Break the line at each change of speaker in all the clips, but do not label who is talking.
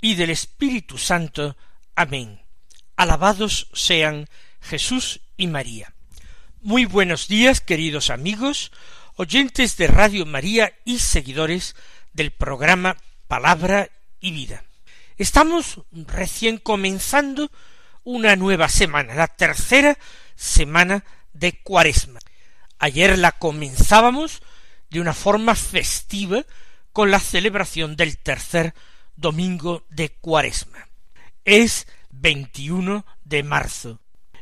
y del Espíritu Santo. Amén. Alabados sean Jesús y María. Muy buenos días, queridos amigos, oyentes de Radio María y seguidores del programa Palabra y Vida. Estamos recién comenzando una nueva semana, la tercera semana de Cuaresma. Ayer la comenzábamos de una forma festiva con la celebración del tercer domingo de Cuaresma. Es 21 de marzo.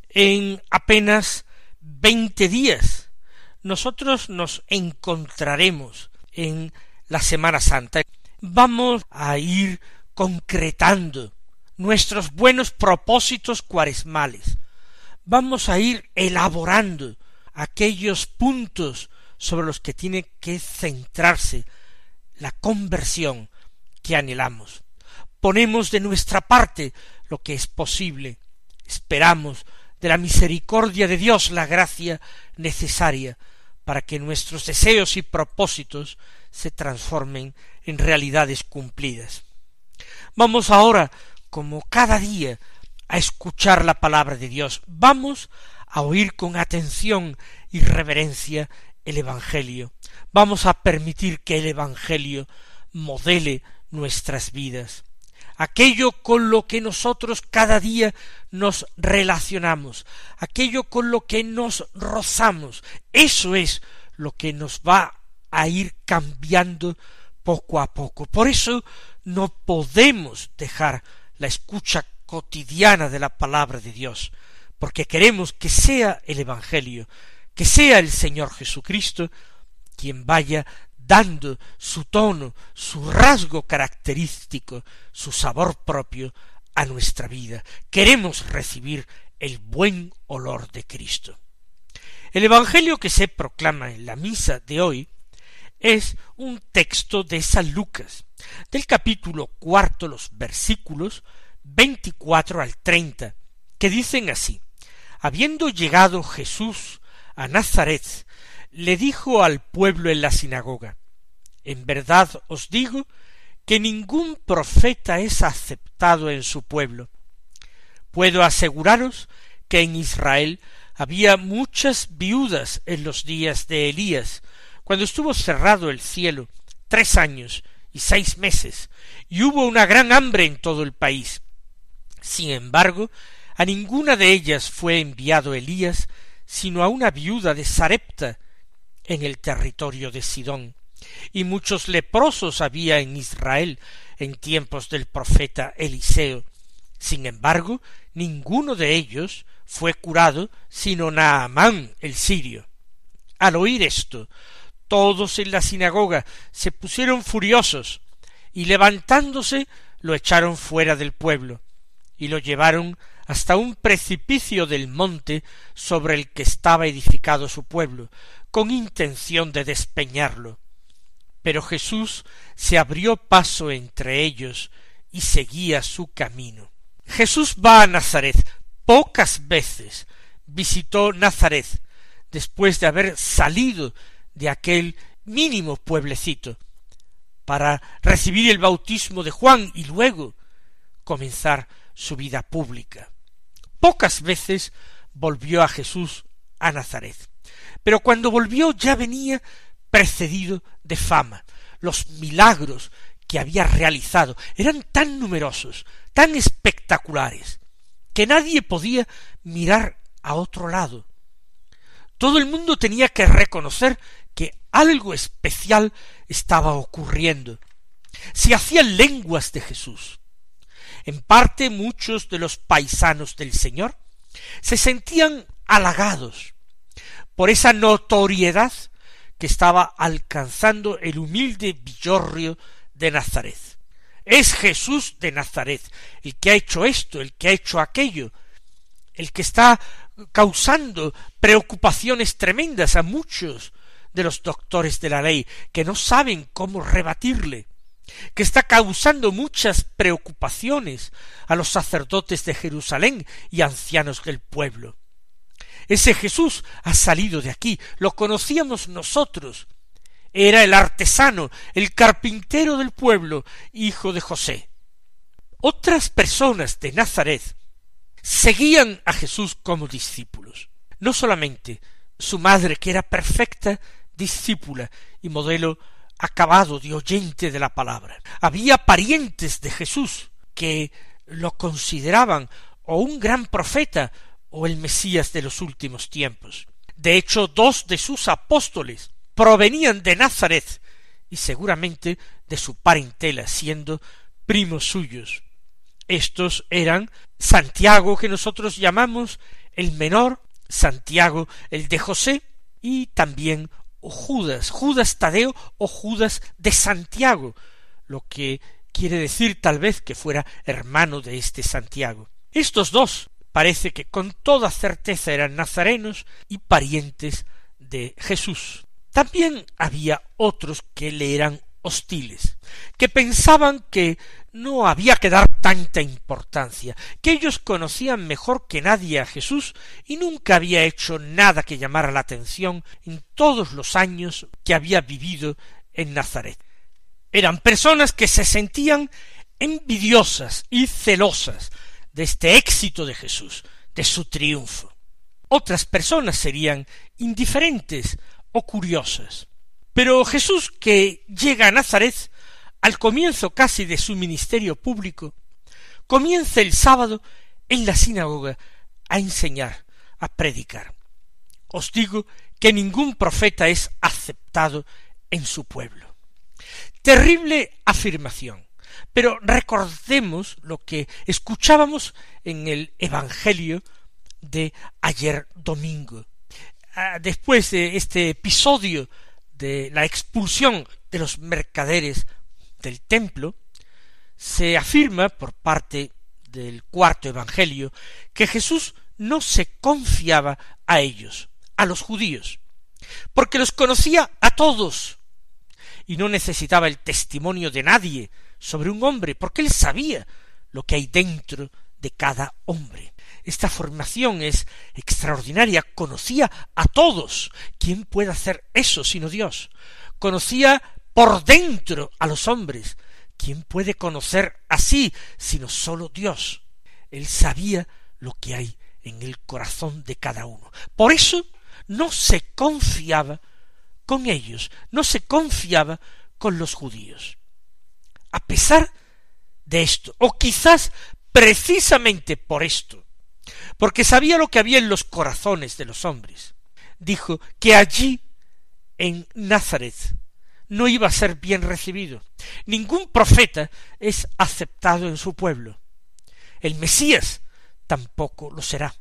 En apenas veinte días nosotros nos encontraremos en la Semana Santa. Vamos a ir concretando nuestros buenos propósitos cuaresmales. Vamos a ir elaborando aquellos puntos sobre los que tiene que centrarse la conversión que anhelamos. Ponemos de nuestra parte lo que es posible. Esperamos de la misericordia de Dios la gracia necesaria para que nuestros deseos y propósitos se transformen en realidades cumplidas. Vamos ahora, como cada día, a escuchar la palabra de Dios. Vamos a oír con atención y reverencia el Evangelio. Vamos a permitir que el Evangelio modele nuestras vidas. Aquello con lo que nosotros cada día nos relacionamos, aquello con lo que nos rozamos, eso es lo que nos va a ir cambiando poco a poco. Por eso no podemos dejar la escucha cotidiana de la palabra de Dios, porque queremos que sea el Evangelio que sea el Señor Jesucristo quien vaya dando su tono, su rasgo característico, su sabor propio a nuestra vida. Queremos recibir el buen olor de Cristo. El Evangelio que se proclama en la misa de hoy es un texto de San Lucas, del capítulo cuarto, los versículos veinticuatro al treinta, que dicen así Habiendo llegado Jesús a Nazaret, le dijo al pueblo en la sinagoga En verdad os digo que ningún profeta es aceptado en su pueblo. Puedo aseguraros que en Israel había muchas viudas en los días de Elías, cuando estuvo cerrado el cielo tres años y seis meses, y hubo una gran hambre en todo el país. Sin embargo, a ninguna de ellas fue enviado Elías, sino a una viuda de Sarepta en el territorio de Sidón. Y muchos leprosos había en Israel en tiempos del profeta Eliseo. Sin embargo, ninguno de ellos fue curado sino Naamán el sirio. Al oír esto, todos en la sinagoga se pusieron furiosos y levantándose lo echaron fuera del pueblo y lo llevaron hasta un precipicio del monte sobre el que estaba edificado su pueblo, con intención de despeñarlo. Pero Jesús se abrió paso entre ellos y seguía su camino. Jesús va a Nazaret. Pocas veces visitó Nazaret después de haber salido de aquel mínimo pueblecito para recibir el bautismo de Juan y luego comenzar su vida pública. Pocas veces volvió a Jesús a Nazaret. Pero cuando volvió ya venía precedido de fama. Los milagros que había realizado eran tan numerosos, tan espectaculares, que nadie podía mirar a otro lado. Todo el mundo tenía que reconocer que algo especial estaba ocurriendo. Se hacían lenguas de Jesús. En parte muchos de los paisanos del Señor se sentían halagados por esa notoriedad que estaba alcanzando el humilde villorrio de Nazaret. es Jesús de Nazaret, el que ha hecho esto, el que ha hecho aquello, el que está causando preocupaciones tremendas a muchos de los doctores de la ley, que no saben cómo rebatirle, que está causando muchas preocupaciones a los sacerdotes de Jerusalén y ancianos del pueblo. Ese Jesús ha salido de aquí, lo conocíamos nosotros. Era el artesano, el carpintero del pueblo, hijo de José. Otras personas de Nazaret seguían a Jesús como discípulos. No solamente su madre, que era perfecta discípula y modelo acabado de oyente de la palabra. Había parientes de Jesús que lo consideraban o un gran profeta o el Mesías de los últimos tiempos. De hecho, dos de sus apóstoles provenían de Nazaret y seguramente de su parentela, siendo primos suyos. Estos eran Santiago, que nosotros llamamos el menor, Santiago el de José, y también Judas, Judas Tadeo o Judas de Santiago, lo que quiere decir tal vez que fuera hermano de este Santiago. Estos dos parece que con toda certeza eran nazarenos y parientes de Jesús. También había otros que le eran hostiles, que pensaban que no había que dar tanta importancia, que ellos conocían mejor que nadie a Jesús y nunca había hecho nada que llamara la atención en todos los años que había vivido en Nazaret. Eran personas que se sentían envidiosas y celosas de este éxito de Jesús, de su triunfo. Otras personas serían indiferentes o curiosas. Pero Jesús, que llega a Nazaret al comienzo casi de su ministerio público, comienza el sábado en la sinagoga a enseñar, a predicar. Os digo que ningún profeta es aceptado en su pueblo. Terrible afirmación. Pero recordemos lo que escuchábamos en el Evangelio de ayer domingo. Ah, después de este episodio de la expulsión de los mercaderes del templo, se afirma por parte del cuarto Evangelio que Jesús no se confiaba a ellos, a los judíos, porque los conocía a todos y no necesitaba el testimonio de nadie sobre un hombre, porque él sabía lo que hay dentro de cada hombre. Esta formación es extraordinaria, conocía a todos. ¿Quién puede hacer eso sino Dios? Conocía por dentro a los hombres. ¿Quién puede conocer así sino sólo Dios? Él sabía lo que hay en el corazón de cada uno. Por eso no se confiaba con ellos, no se confiaba con los judíos. A pesar de esto, o quizás precisamente por esto, porque sabía lo que había en los corazones de los hombres, dijo que allí, en Nazaret, no iba a ser bien recibido. Ningún profeta es aceptado en su pueblo. El Mesías tampoco lo será.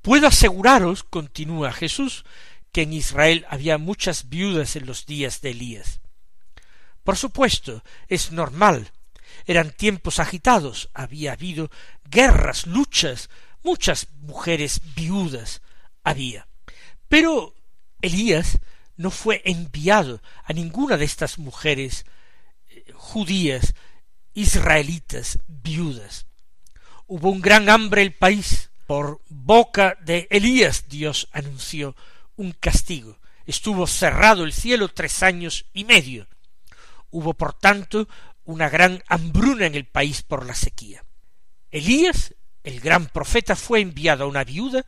Puedo aseguraros, continúa Jesús, que en Israel había muchas viudas en los días de Elías. Por supuesto, es normal. Eran tiempos agitados, había habido guerras, luchas, muchas mujeres viudas había. Pero Elías no fue enviado a ninguna de estas mujeres eh, judías, israelitas, viudas. Hubo un gran hambre en el país. Por boca de Elías Dios anunció un castigo. Estuvo cerrado el cielo tres años y medio. Hubo, por tanto, una gran hambruna en el país por la sequía. Elías, el gran profeta, fue enviado a una viuda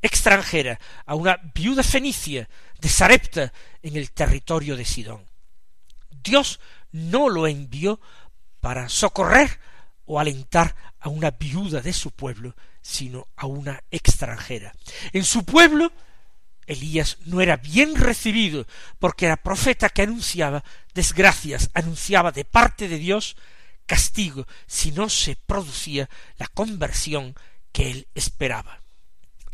extranjera, a una viuda fenicia de en el territorio de Sidón. Dios no lo envió para socorrer o alentar a una viuda de su pueblo, sino a una extranjera. En su pueblo Elías no era bien recibido porque era profeta que anunciaba desgracias, anunciaba de parte de Dios castigo si no se producía la conversión que él esperaba.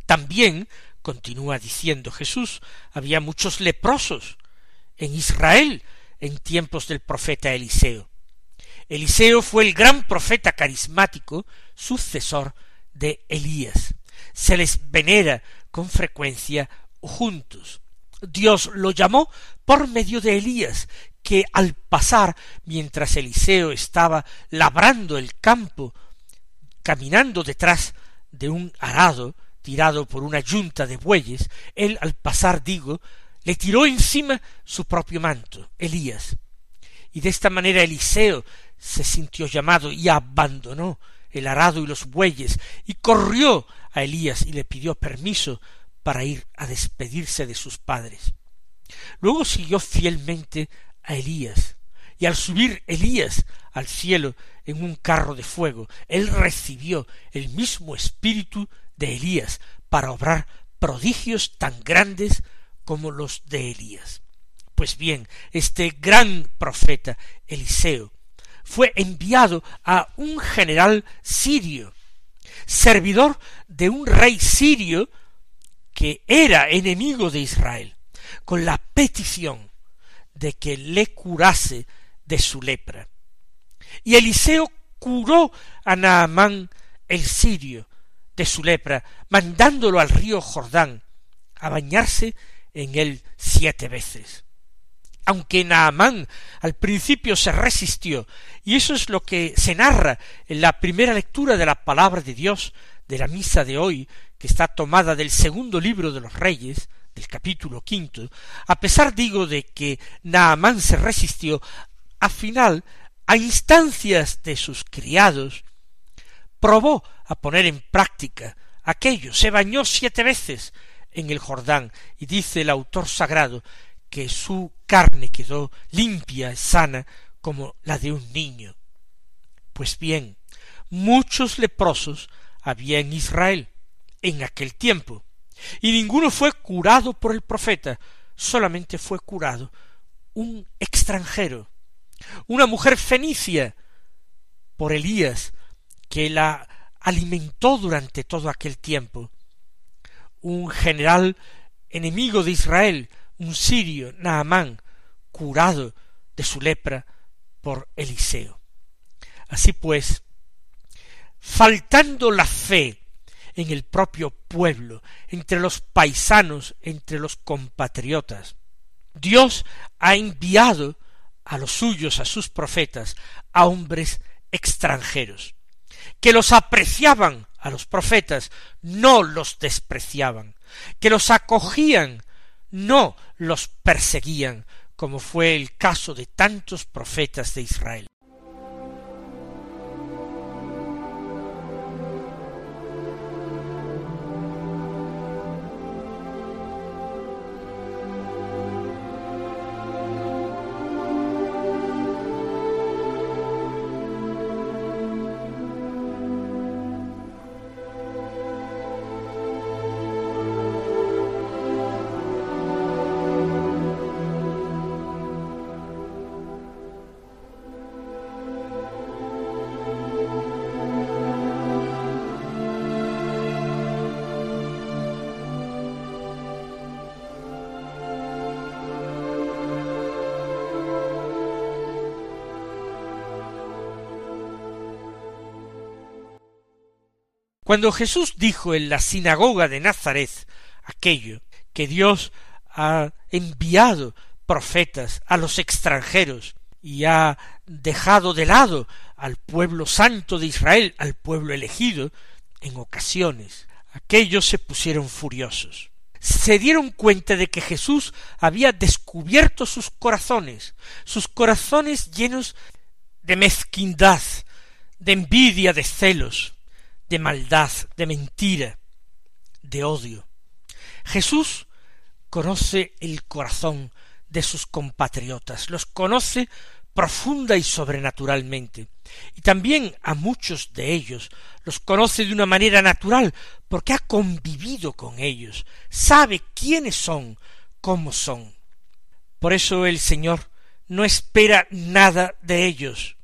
También, continúa diciendo Jesús, había muchos leprosos en Israel en tiempos del profeta Eliseo. Eliseo fue el gran profeta carismático, sucesor de Elías. Se les venera con frecuencia juntos. Dios lo llamó por medio de Elías, que al pasar mientras Eliseo estaba labrando el campo, caminando detrás de un arado tirado por una yunta de bueyes, él al pasar, digo, le tiró encima su propio manto, Elías. Y de esta manera Eliseo se sintió llamado y abandonó el arado y los bueyes y corrió a Elías y le pidió permiso para ir a despedirse de sus padres. Luego siguió fielmente a Elías, y al subir Elías al cielo en un carro de fuego, él recibió el mismo espíritu de Elías para obrar prodigios tan grandes como los de Elías. Pues bien, este gran profeta Eliseo fue enviado a un general sirio, servidor de un rey sirio que era enemigo de Israel, con la petición de que le curase de su lepra. Y Eliseo curó a Naamán el sirio de su lepra, mandándolo al río Jordán a bañarse en él siete veces. Aunque Naamán al principio se resistió, y eso es lo que se narra en la primera lectura de la palabra de Dios de la misa de hoy, que está tomada del segundo libro de los Reyes, del capítulo quinto, a pesar digo de que Naamán se resistió, a final, a instancias de sus criados, probó a poner en práctica aquello, se bañó siete veces en el Jordán, y dice el autor sagrado que su carne quedó limpia y sana como la de un niño. Pues bien, muchos leprosos había en Israel en aquel tiempo, y ninguno fue curado por el profeta, solamente fue curado un extranjero, una mujer fenicia, por Elías, que la alimentó durante todo aquel tiempo, un general enemigo de Israel, un sirio, Naamán, curado de su lepra por Eliseo. Así pues, faltando la fe en el propio pueblo, entre los paisanos, entre los compatriotas, Dios ha enviado a los suyos, a sus profetas, a hombres extranjeros, que los apreciaban a los profetas, no los despreciaban, que los acogían, no los perseguían, como fue el caso de tantos profetas de Israel. Cuando Jesús dijo en la sinagoga de Nazaret aquello, que Dios ha enviado profetas a los extranjeros y ha dejado de lado al pueblo santo de Israel, al pueblo elegido, en ocasiones aquellos se pusieron furiosos. Se dieron cuenta de que Jesús había descubierto sus corazones, sus corazones llenos de mezquindad, de envidia, de celos, de maldad, de mentira, de odio. Jesús conoce el corazón de sus compatriotas, los conoce profunda y sobrenaturalmente, y también a muchos de ellos los conoce de una manera natural, porque ha convivido con ellos, sabe quiénes son, cómo son. Por eso el Señor no espera nada de ellos.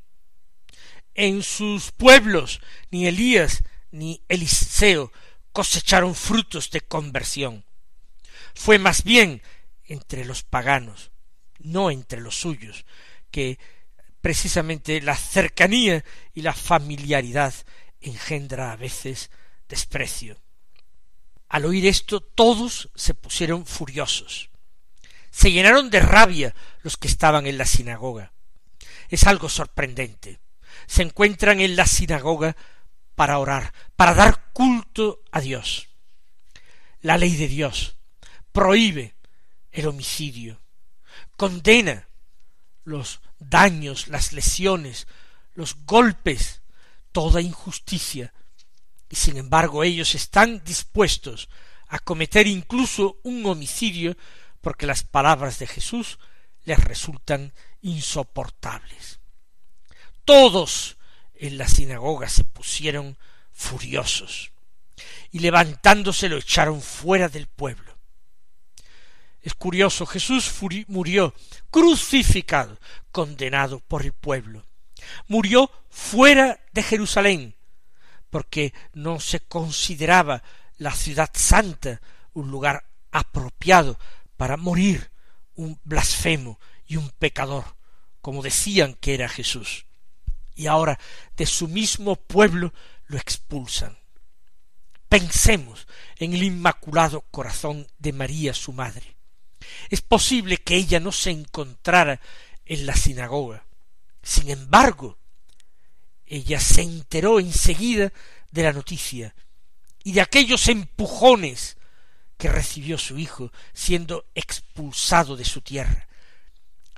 En sus pueblos ni Elías ni Eliseo cosecharon frutos de conversión. Fue más bien entre los paganos, no entre los suyos, que precisamente la cercanía y la familiaridad engendra a veces desprecio. Al oír esto todos se pusieron furiosos. Se llenaron de rabia los que estaban en la sinagoga. Es algo sorprendente. Se encuentran en la sinagoga para orar, para dar culto a Dios. La ley de Dios prohíbe el homicidio, condena los daños, las lesiones, los golpes, toda injusticia, y sin embargo ellos están dispuestos a cometer incluso un homicidio porque las palabras de Jesús les resultan insoportables. Todos en la sinagoga se pusieron furiosos y levantándose lo echaron fuera del pueblo. Es curioso, Jesús murió crucificado, condenado por el pueblo. Murió fuera de Jerusalén, porque no se consideraba la ciudad santa un lugar apropiado para morir un blasfemo y un pecador, como decían que era Jesús. Y ahora de su mismo pueblo lo expulsan. Pensemos en el inmaculado corazón de María su madre. Es posible que ella no se encontrara en la sinagoga. Sin embargo, ella se enteró enseguida de la noticia y de aquellos empujones que recibió su hijo siendo expulsado de su tierra.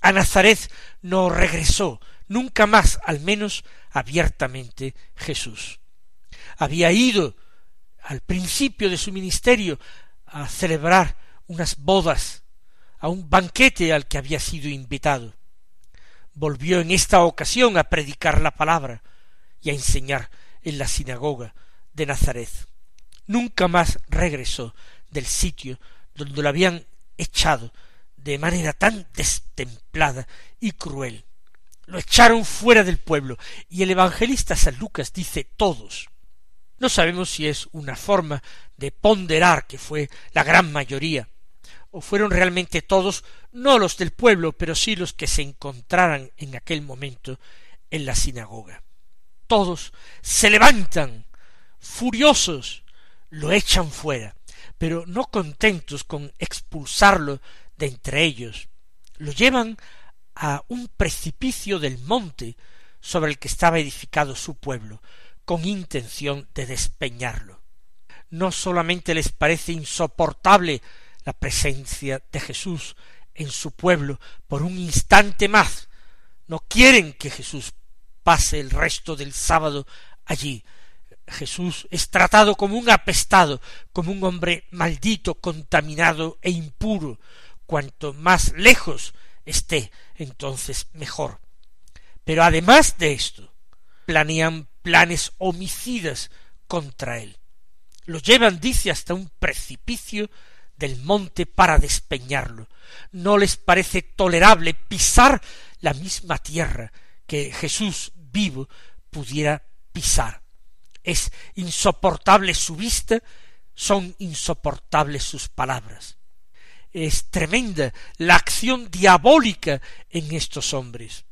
A Nazaret no regresó nunca más, al menos abiertamente, Jesús. Había ido al principio de su ministerio a celebrar unas bodas, a un banquete al que había sido invitado. Volvió en esta ocasión a predicar la palabra y a enseñar en la sinagoga de Nazaret. Nunca más regresó del sitio donde lo habían echado de manera tan destemplada y cruel. Lo echaron fuera del pueblo, y el evangelista San Lucas dice todos. No sabemos si es una forma de ponderar que fue la gran mayoría, o fueron realmente todos, no los del pueblo, pero sí los que se encontraran en aquel momento en la sinagoga. Todos se levantan, furiosos, lo echan fuera, pero no contentos con expulsarlo de entre ellos, lo llevan a un precipicio del monte sobre el que estaba edificado su pueblo, con intención de despeñarlo. No solamente les parece insoportable la presencia de Jesús en su pueblo por un instante más, no quieren que Jesús pase el resto del sábado allí, Jesús es tratado como un apestado, como un hombre maldito, contaminado e impuro. Cuanto más lejos esté, entonces mejor. Pero además de esto, planean planes homicidas contra él. Lo llevan, dice, hasta un precipicio del monte para despeñarlo. No les parece tolerable pisar la misma tierra que Jesús vivo pudiera pisar es insoportable su vista, son insoportables sus palabras. Es tremenda la acción diabólica en estos hombres.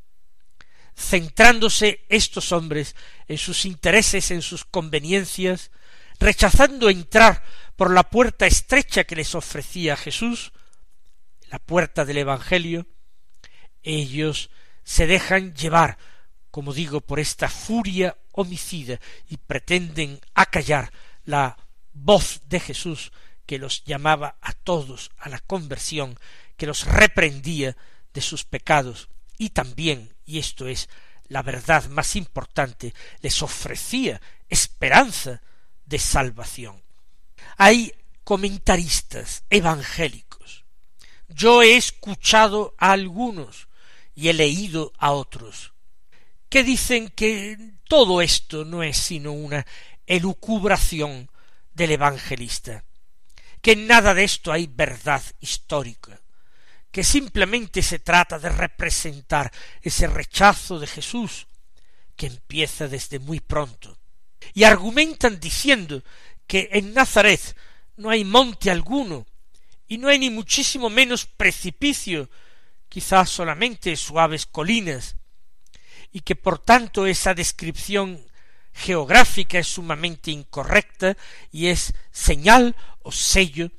Centrándose estos hombres en sus intereses, en sus conveniencias, rechazando entrar por la puerta estrecha que les ofrecía Jesús, la puerta del Evangelio, ellos se dejan llevar, como digo, por esta furia homicida y pretenden acallar la voz de Jesús que los llamaba a todos a la conversión, que los reprendía de sus pecados y también, y esto es la verdad más importante, les ofrecía esperanza de salvación. Hay comentaristas evangélicos. Yo he escuchado a algunos y he leído a otros que dicen que todo esto no es sino una elucubración del evangelista, que en nada de esto hay verdad histórica, que simplemente se trata de representar ese rechazo de Jesús que empieza desde muy pronto, y argumentan diciendo que en Nazaret no hay monte alguno, y no hay ni muchísimo menos precipicio, quizás solamente suaves colinas, y que por tanto esa descripción geográfica es sumamente incorrecta y es señal o sello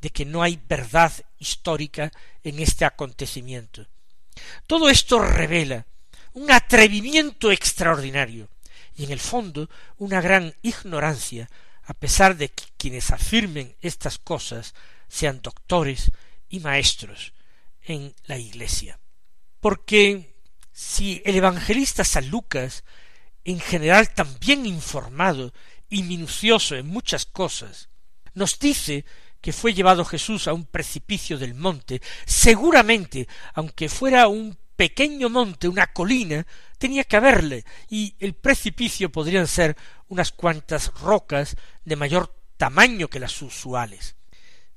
de que no hay verdad histórica en este acontecimiento. Todo esto revela un atrevimiento extraordinario y en el fondo una gran ignorancia, a pesar de que quienes afirmen estas cosas sean doctores y maestros en la Iglesia. Porque si el evangelista San Lucas, en general tan bien informado y minucioso en muchas cosas, nos dice que fue llevado Jesús a un precipicio del monte, seguramente, aunque fuera un pequeño monte, una colina, tenía que haberle, y el precipicio podrían ser unas cuantas rocas de mayor tamaño que las usuales.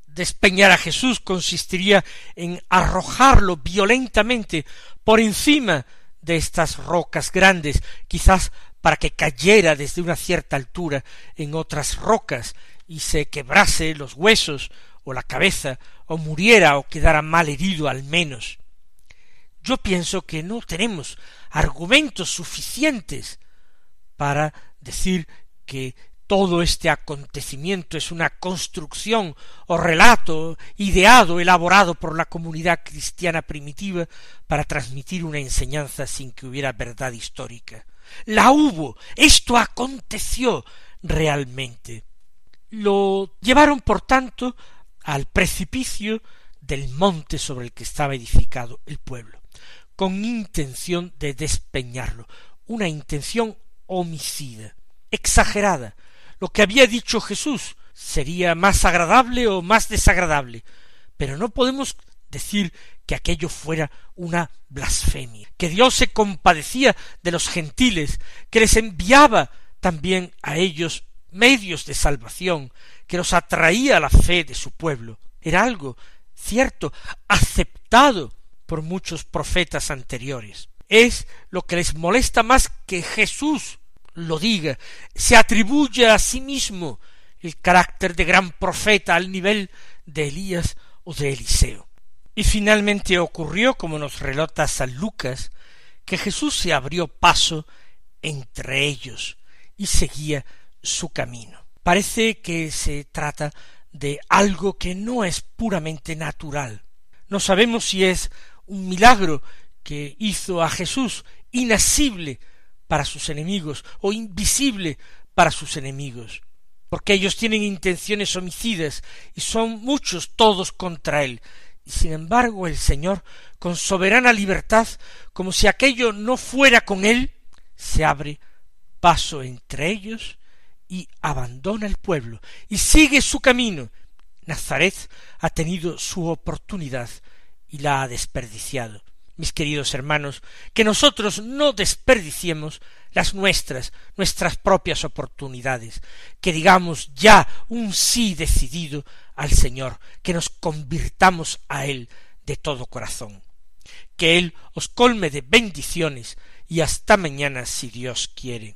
Despeñar a Jesús consistiría en arrojarlo violentamente por encima de estas rocas grandes, quizás para que cayera desde una cierta altura en otras rocas y se quebrase los huesos o la cabeza o muriera o quedara mal herido al menos. Yo pienso que no tenemos argumentos suficientes para decir que todo este acontecimiento es una construcción o relato ideado, elaborado por la comunidad cristiana primitiva para transmitir una enseñanza sin que hubiera verdad histórica. La hubo, esto aconteció realmente. Lo llevaron, por tanto, al precipicio del monte sobre el que estaba edificado el pueblo, con intención de despeñarlo, una intención homicida, exagerada, lo que había dicho Jesús sería más agradable o más desagradable, pero no podemos decir que aquello fuera una blasfemia, que Dios se compadecía de los gentiles, que les enviaba también a ellos medios de salvación, que los atraía a la fe de su pueblo. Era algo cierto, aceptado por muchos profetas anteriores. Es lo que les molesta más que Jesús lo diga, se atribuye a sí mismo el carácter de gran profeta al nivel de Elías o de Eliseo. Y finalmente ocurrió, como nos relata San Lucas, que Jesús se abrió paso entre ellos y seguía su camino. Parece que se trata de algo que no es puramente natural. No sabemos si es un milagro que hizo a Jesús inasible para sus enemigos o invisible para sus enemigos, porque ellos tienen intenciones homicidas y son muchos todos contra él. Y sin embargo el Señor, con soberana libertad, como si aquello no fuera con él, se abre paso entre ellos y abandona el pueblo y sigue su camino. Nazaret ha tenido su oportunidad y la ha desperdiciado mis queridos hermanos, que nosotros no desperdiciemos las nuestras, nuestras propias oportunidades, que digamos ya un sí decidido al Señor, que nos convirtamos a Él de todo corazón. Que Él os colme de bendiciones y hasta mañana si Dios quiere.